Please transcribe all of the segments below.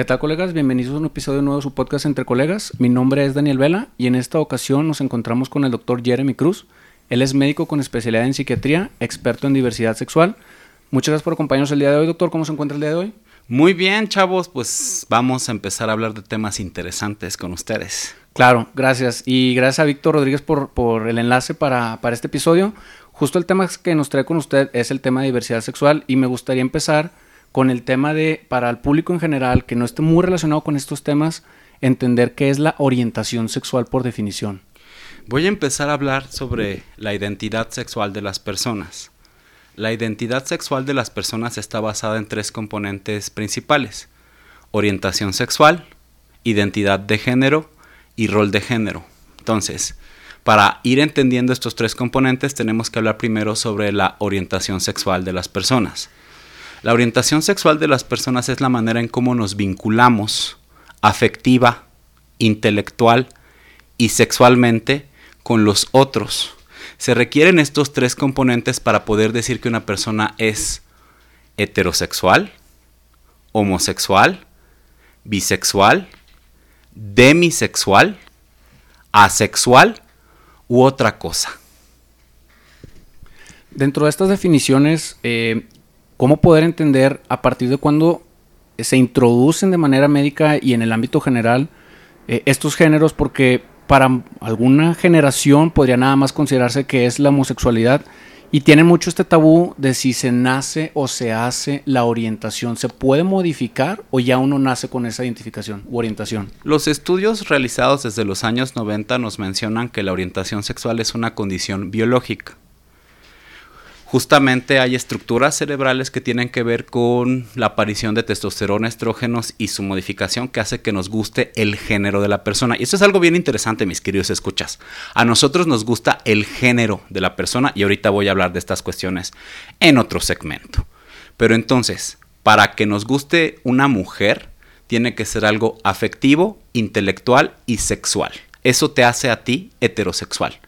¿Qué tal colegas? Bienvenidos a un episodio nuevo de su podcast Entre Colegas. Mi nombre es Daniel Vela y en esta ocasión nos encontramos con el doctor Jeremy Cruz. Él es médico con especialidad en psiquiatría, experto en diversidad sexual. Muchas gracias por acompañarnos el día de hoy, doctor. ¿Cómo se encuentra el día de hoy? Muy bien, chavos, pues vamos a empezar a hablar de temas interesantes con ustedes. Claro, gracias. Y gracias a Víctor Rodríguez por, por el enlace para, para este episodio. Justo el tema que nos trae con usted es el tema de diversidad sexual y me gustaría empezar con el tema de, para el público en general, que no esté muy relacionado con estos temas, entender qué es la orientación sexual por definición. Voy a empezar a hablar sobre la identidad sexual de las personas. La identidad sexual de las personas está basada en tres componentes principales. Orientación sexual, identidad de género y rol de género. Entonces, para ir entendiendo estos tres componentes tenemos que hablar primero sobre la orientación sexual de las personas. La orientación sexual de las personas es la manera en cómo nos vinculamos afectiva, intelectual y sexualmente con los otros. Se requieren estos tres componentes para poder decir que una persona es heterosexual, homosexual, bisexual, demisexual, asexual u otra cosa. Dentro de estas definiciones, eh, cómo poder entender a partir de cuándo se introducen de manera médica y en el ámbito general eh, estos géneros, porque para alguna generación podría nada más considerarse que es la homosexualidad y tienen mucho este tabú de si se nace o se hace la orientación. ¿Se puede modificar o ya uno nace con esa identificación u orientación? Los estudios realizados desde los años 90 nos mencionan que la orientación sexual es una condición biológica justamente hay estructuras cerebrales que tienen que ver con la aparición de testosterona, estrógenos y su modificación que hace que nos guste el género de la persona. Y esto es algo bien interesante, mis queridos escuchas. A nosotros nos gusta el género de la persona y ahorita voy a hablar de estas cuestiones en otro segmento. Pero entonces, para que nos guste una mujer, tiene que ser algo afectivo, intelectual y sexual. Eso te hace a ti heterosexual.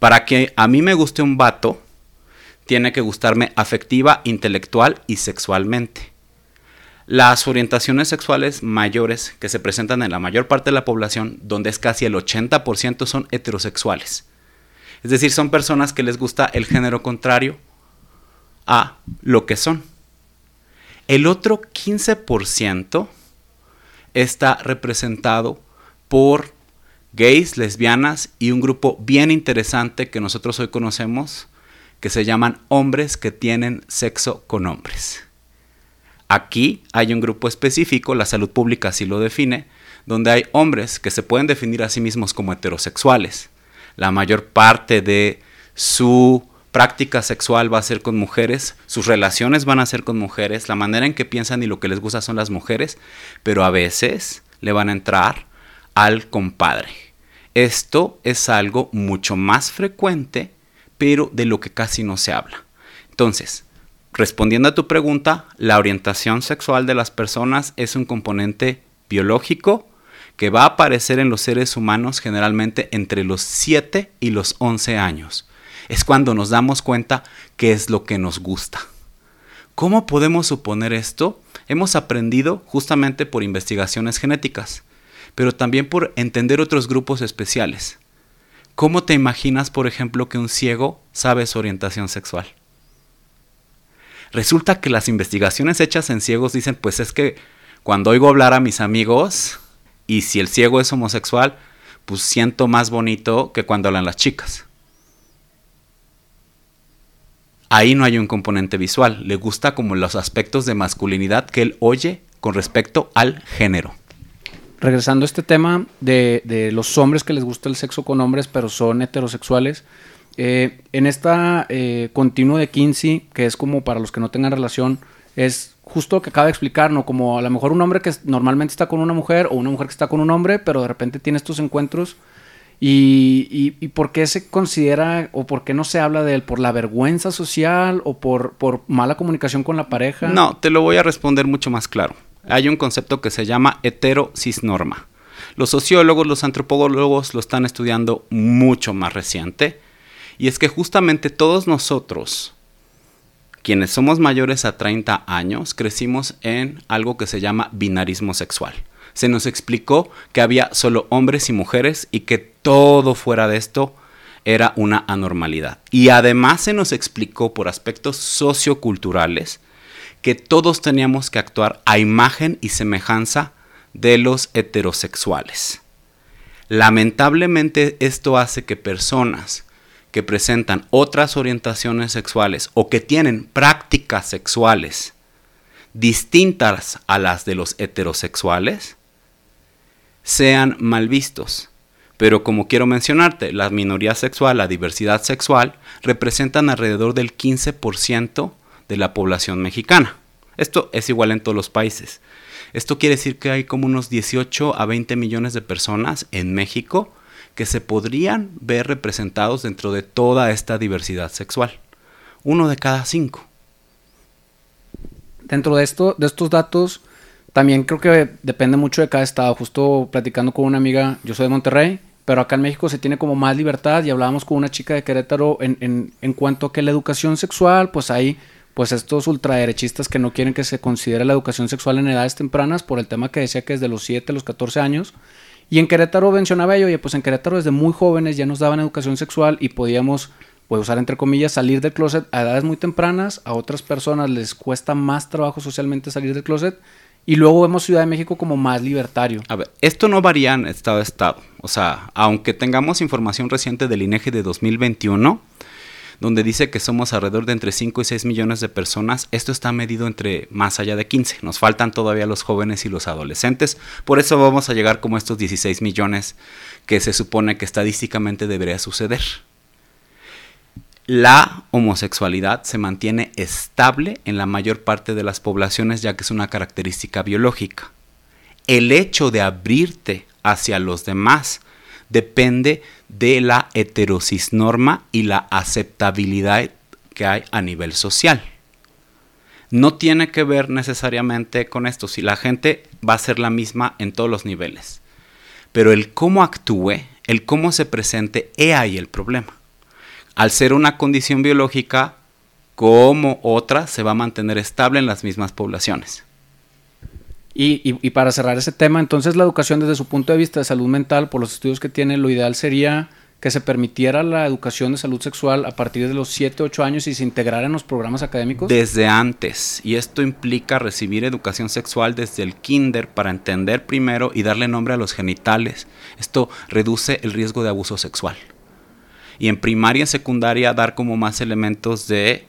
Para que a mí me guste un vato, tiene que gustarme afectiva, intelectual y sexualmente. Las orientaciones sexuales mayores que se presentan en la mayor parte de la población, donde es casi el 80%, son heterosexuales. Es decir, son personas que les gusta el género contrario a lo que son. El otro 15% está representado por gays, lesbianas y un grupo bien interesante que nosotros hoy conocemos que se llaman hombres que tienen sexo con hombres. Aquí hay un grupo específico, la salud pública así lo define, donde hay hombres que se pueden definir a sí mismos como heterosexuales. La mayor parte de su práctica sexual va a ser con mujeres, sus relaciones van a ser con mujeres, la manera en que piensan y lo que les gusta son las mujeres, pero a veces le van a entrar al compadre. Esto es algo mucho más frecuente pero de lo que casi no se habla. Entonces, respondiendo a tu pregunta, la orientación sexual de las personas es un componente biológico que va a aparecer en los seres humanos generalmente entre los 7 y los 11 años. Es cuando nos damos cuenta qué es lo que nos gusta. ¿Cómo podemos suponer esto? Hemos aprendido justamente por investigaciones genéticas, pero también por entender otros grupos especiales. ¿Cómo te imaginas, por ejemplo, que un ciego sabe su orientación sexual? Resulta que las investigaciones hechas en ciegos dicen, pues es que cuando oigo hablar a mis amigos y si el ciego es homosexual, pues siento más bonito que cuando hablan las chicas. Ahí no hay un componente visual, le gusta como los aspectos de masculinidad que él oye con respecto al género regresando a este tema de, los hombres que les gusta el sexo con hombres, pero son heterosexuales, eh, en esta eh, continuo de Kinsey, que es como para los que no tengan relación, es justo lo que acaba de explicar, ¿no? Como a lo mejor un hombre que normalmente está con una mujer o una mujer que está con un hombre, pero de repente tiene estos encuentros. Y, y, por qué se considera o por qué no se habla de él? ¿Por la vergüenza social o por mala comunicación con la pareja? No, te lo voy a responder mucho más claro hay un concepto que se llama heterocisnorma. Los sociólogos, los antropólogos lo están estudiando mucho más reciente. Y es que justamente todos nosotros quienes somos mayores a 30 años crecimos en algo que se llama binarismo sexual. Se nos explicó que había solo hombres y mujeres y que todo fuera de esto era una anormalidad. Y además se nos explicó por aspectos socioculturales que todos teníamos que actuar a imagen y semejanza de los heterosexuales. Lamentablemente esto hace que personas que presentan otras orientaciones sexuales o que tienen prácticas sexuales distintas a las de los heterosexuales sean mal vistos. Pero como quiero mencionarte, la minoría sexual, la diversidad sexual, representan alrededor del 15% de la población mexicana. Esto es igual en todos los países. Esto quiere decir que hay como unos 18 a 20 millones de personas en México que se podrían ver representados dentro de toda esta diversidad sexual. Uno de cada cinco. Dentro de, esto, de estos datos, también creo que depende mucho de cada estado. Justo platicando con una amiga, yo soy de Monterrey, pero acá en México se tiene como más libertad y hablábamos con una chica de Querétaro en, en, en cuanto a que la educación sexual, pues hay pues estos ultraderechistas que no quieren que se considere la educación sexual en edades tempranas por el tema que decía que desde los 7 a los 14 años. Y en Querétaro mencionaba yo, oye, pues en Querétaro desde muy jóvenes ya nos daban educación sexual y podíamos, pues usar entre comillas, salir del closet a edades muy tempranas. A otras personas les cuesta más trabajo socialmente salir del closet. Y luego vemos Ciudad de México como más libertario. A ver, esto no varía en estado a estado. O sea, aunque tengamos información reciente del INEGI de 2021, donde dice que somos alrededor de entre 5 y 6 millones de personas, esto está medido entre más allá de 15. Nos faltan todavía los jóvenes y los adolescentes, por eso vamos a llegar como estos 16 millones que se supone que estadísticamente debería suceder. La homosexualidad se mantiene estable en la mayor parte de las poblaciones ya que es una característica biológica. El hecho de abrirte hacia los demás depende de la heterosis-norma y la aceptabilidad que hay a nivel social. No tiene que ver necesariamente con esto, si la gente va a ser la misma en todos los niveles. Pero el cómo actúe, el cómo se presente, he ahí el problema. Al ser una condición biológica, como otra, se va a mantener estable en las mismas poblaciones. Y, para cerrar ese tema, entonces la educación desde su punto de vista de salud mental, por los estudios que tiene, lo ideal sería que se permitiera la educación de salud sexual a partir de los 7, 8 años y se integrara en los programas académicos? Desde antes. Y esto implica recibir educación sexual desde el kinder para entender primero y darle nombre a los genitales. Esto reduce el riesgo de abuso sexual. Y en primaria y secundaria dar como más elementos de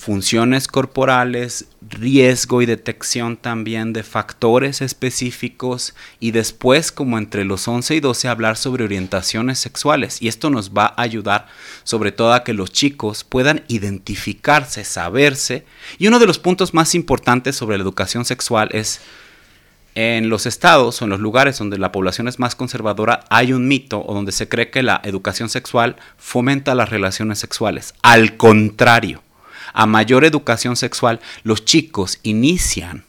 funciones corporales, riesgo y detección también de factores específicos y después como entre los 11 y 12 hablar sobre orientaciones sexuales y esto nos va a ayudar sobre todo a que los chicos puedan identificarse, saberse y uno de los puntos más importantes sobre la educación sexual es en los estados o en los lugares donde la población es más conservadora hay un mito o donde se cree que la educación sexual fomenta las relaciones sexuales. Al contrario, a mayor educación sexual, los chicos inician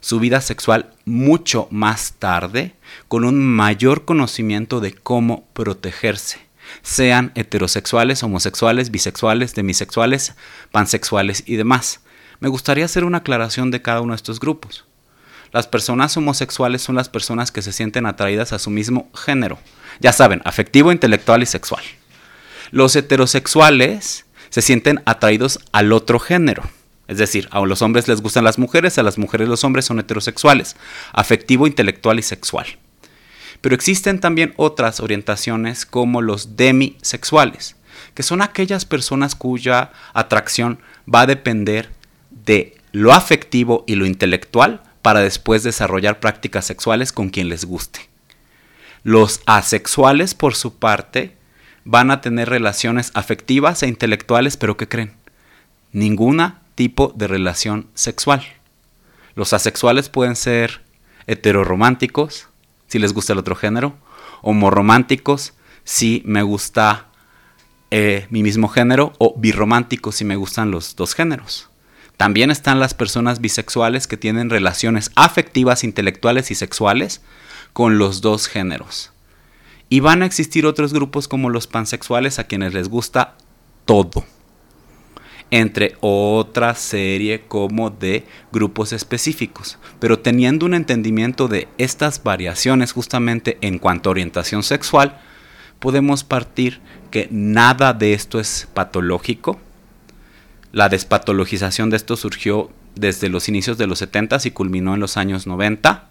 su vida sexual mucho más tarde con un mayor conocimiento de cómo protegerse, sean heterosexuales, homosexuales, bisexuales, demisexuales, pansexuales y demás. Me gustaría hacer una aclaración de cada uno de estos grupos. Las personas homosexuales son las personas que se sienten atraídas a su mismo género. Ya saben, afectivo, intelectual y sexual. Los heterosexuales se sienten atraídos al otro género. Es decir, a los hombres les gustan las mujeres, a las mujeres los hombres son heterosexuales, afectivo, intelectual y sexual. Pero existen también otras orientaciones como los demisexuales, que son aquellas personas cuya atracción va a depender de lo afectivo y lo intelectual para después desarrollar prácticas sexuales con quien les guste. Los asexuales, por su parte, van a tener relaciones afectivas e intelectuales, pero ¿qué creen? Ninguna tipo de relación sexual. Los asexuales pueden ser heterorománticos, si les gusta el otro género, homorománticos, si me gusta eh, mi mismo género, o birrománticos, si me gustan los dos géneros. También están las personas bisexuales que tienen relaciones afectivas, intelectuales y sexuales con los dos géneros. Y van a existir otros grupos como los pansexuales a quienes les gusta todo. entre otra serie como de grupos específicos. Pero teniendo un entendimiento de estas variaciones justamente en cuanto a orientación sexual, podemos partir que nada de esto es patológico. La despatologización de esto surgió desde los inicios de los 70 y culminó en los años 90.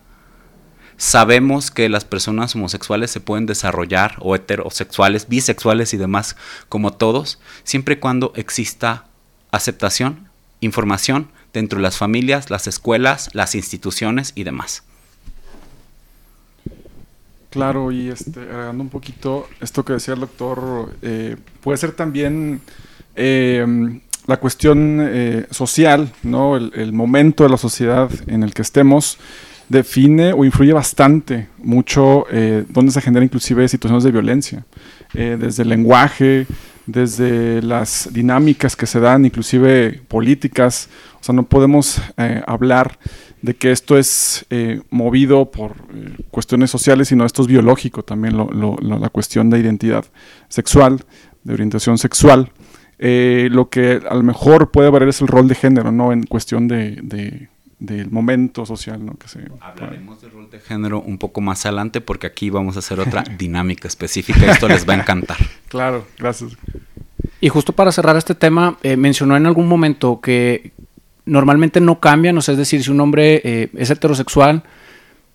Sabemos que las personas homosexuales se pueden desarrollar o heterosexuales, bisexuales y demás como todos, siempre y cuando exista aceptación, información dentro de las familias, las escuelas, las instituciones y demás. Claro, y este, agregando un poquito esto que decía el doctor, eh, puede ser también eh, la cuestión eh, social, ¿no? El, momento de la sociedad en el que estemos define o influye bastante mucho donde se generan inclusive situaciones de violencia, desde el lenguaje, desde las dinámicas que se dan, inclusive políticas. O sea, no podemos hablar de que esto es eh, movido por eh, cuestiones sociales, sino esto es biológico también, la cuestión de identidad sexual, de orientación sexual. Eh, lo que a lo mejor puede variar es el rol de género, ¿no? En cuestión de, del momento social, ¿no? Que se, Hablaremos del rol de género un poco más adelante porque aquí vamos a hacer otra dinámica específica. Esto les va a encantar. Claro, gracias. Y justo para cerrar este tema, mencionó en algún momento que, normalmente no cambian, o sea, es decir, si un hombre eh, es heterosexual,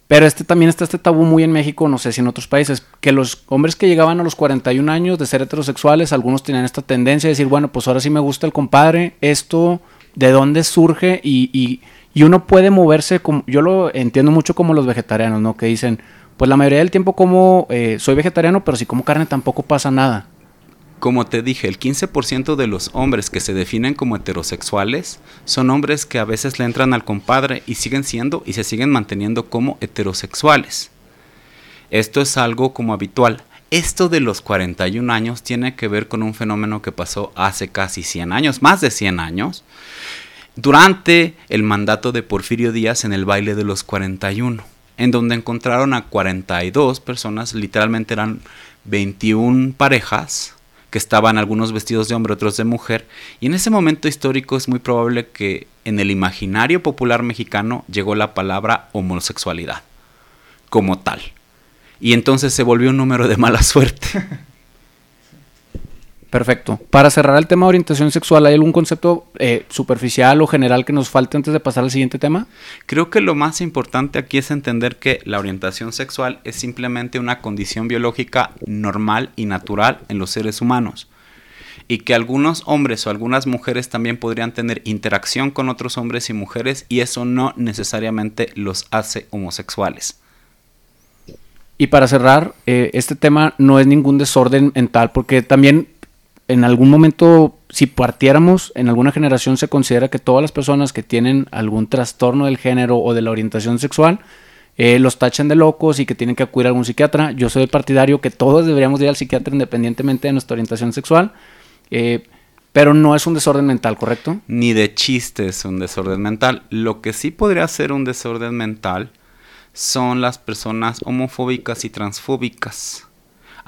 pero este también está este tabú muy en México, no sé si en otros países, que los hombres que llegaban a los 41 años de ser heterosexuales, algunos tenían esta tendencia de decir, bueno, pues ahora sí me gusta el compadre, esto, ¿de dónde surge? Y, y, y uno puede moverse, como, yo lo entiendo mucho como los vegetarianos, ¿no? Que dicen, pues la mayoría del tiempo como eh, soy vegetariano, pero si como carne tampoco pasa nada. Como te dije, el 15% de los hombres que se definen como heterosexuales son hombres que a veces le entran al compadre y siguen siendo y se siguen manteniendo como heterosexuales. Esto es algo como habitual. Esto de los 41 años tiene que ver con un fenómeno que pasó hace casi 100 años, más de 100 años, durante el mandato de Porfirio Díaz en el baile de los 41, en donde encontraron a 42 personas, literalmente eran 21 parejas, que estaban algunos vestidos de hombre, otros de mujer, y en ese momento histórico es muy probable que en el imaginario popular mexicano llegó la palabra homosexualidad como tal. Y entonces se volvió un número de mala suerte. Perfecto. Para cerrar el tema de orientación sexual, ¿hay algún concepto eh, superficial o general que nos falte antes de pasar al siguiente tema? Creo que lo más importante aquí es entender que la orientación sexual es simplemente una condición biológica normal y natural en los seres humanos. Y que algunos hombres o algunas mujeres también podrían tener interacción con otros hombres y mujeres y eso no necesariamente los hace homosexuales. Y para cerrar, eh, este tema no es ningún desorden mental, porque también en algún momento, si partiéramos, en alguna generación se considera que todas las personas que tienen algún trastorno del género o de la orientación sexual, eh, los tachan de locos y que tienen que acudir a algún psiquiatra. Yo soy partidario que todos deberíamos ir al psiquiatra independientemente de nuestra orientación sexual. Eh, pero no es un desorden mental, ¿correcto? Ni de chiste es un desorden mental. Lo que sí podría ser un desorden mental son las personas homofóbicas y transfóbicas.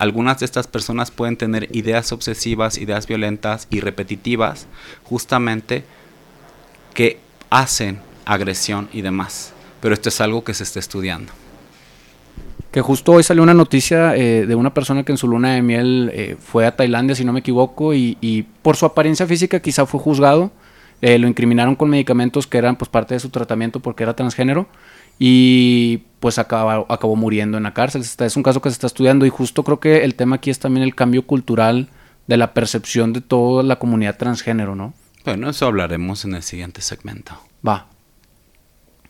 Algunas de estas personas pueden tener ideas obsesivas, ideas violentas y repetitivas, justamente que hacen agresión y demás. Pero esto es algo que se está estudiando. Que justo hoy salió una noticia eh, de una persona que en su luna de miel eh, fue a Tailandia, si no me equivoco, y, por su apariencia física quizá fue juzgado. Eh, lo incriminaron con medicamentos que eran pues parte de su tratamiento porque era transgénero y pues acaba, acabó muriendo en la cárcel. Es un caso que se está estudiando y justo creo que el tema aquí es también el cambio cultural de la percepción de toda la comunidad transgénero, ¿no? Bueno, eso hablaremos en el siguiente segmento. Va.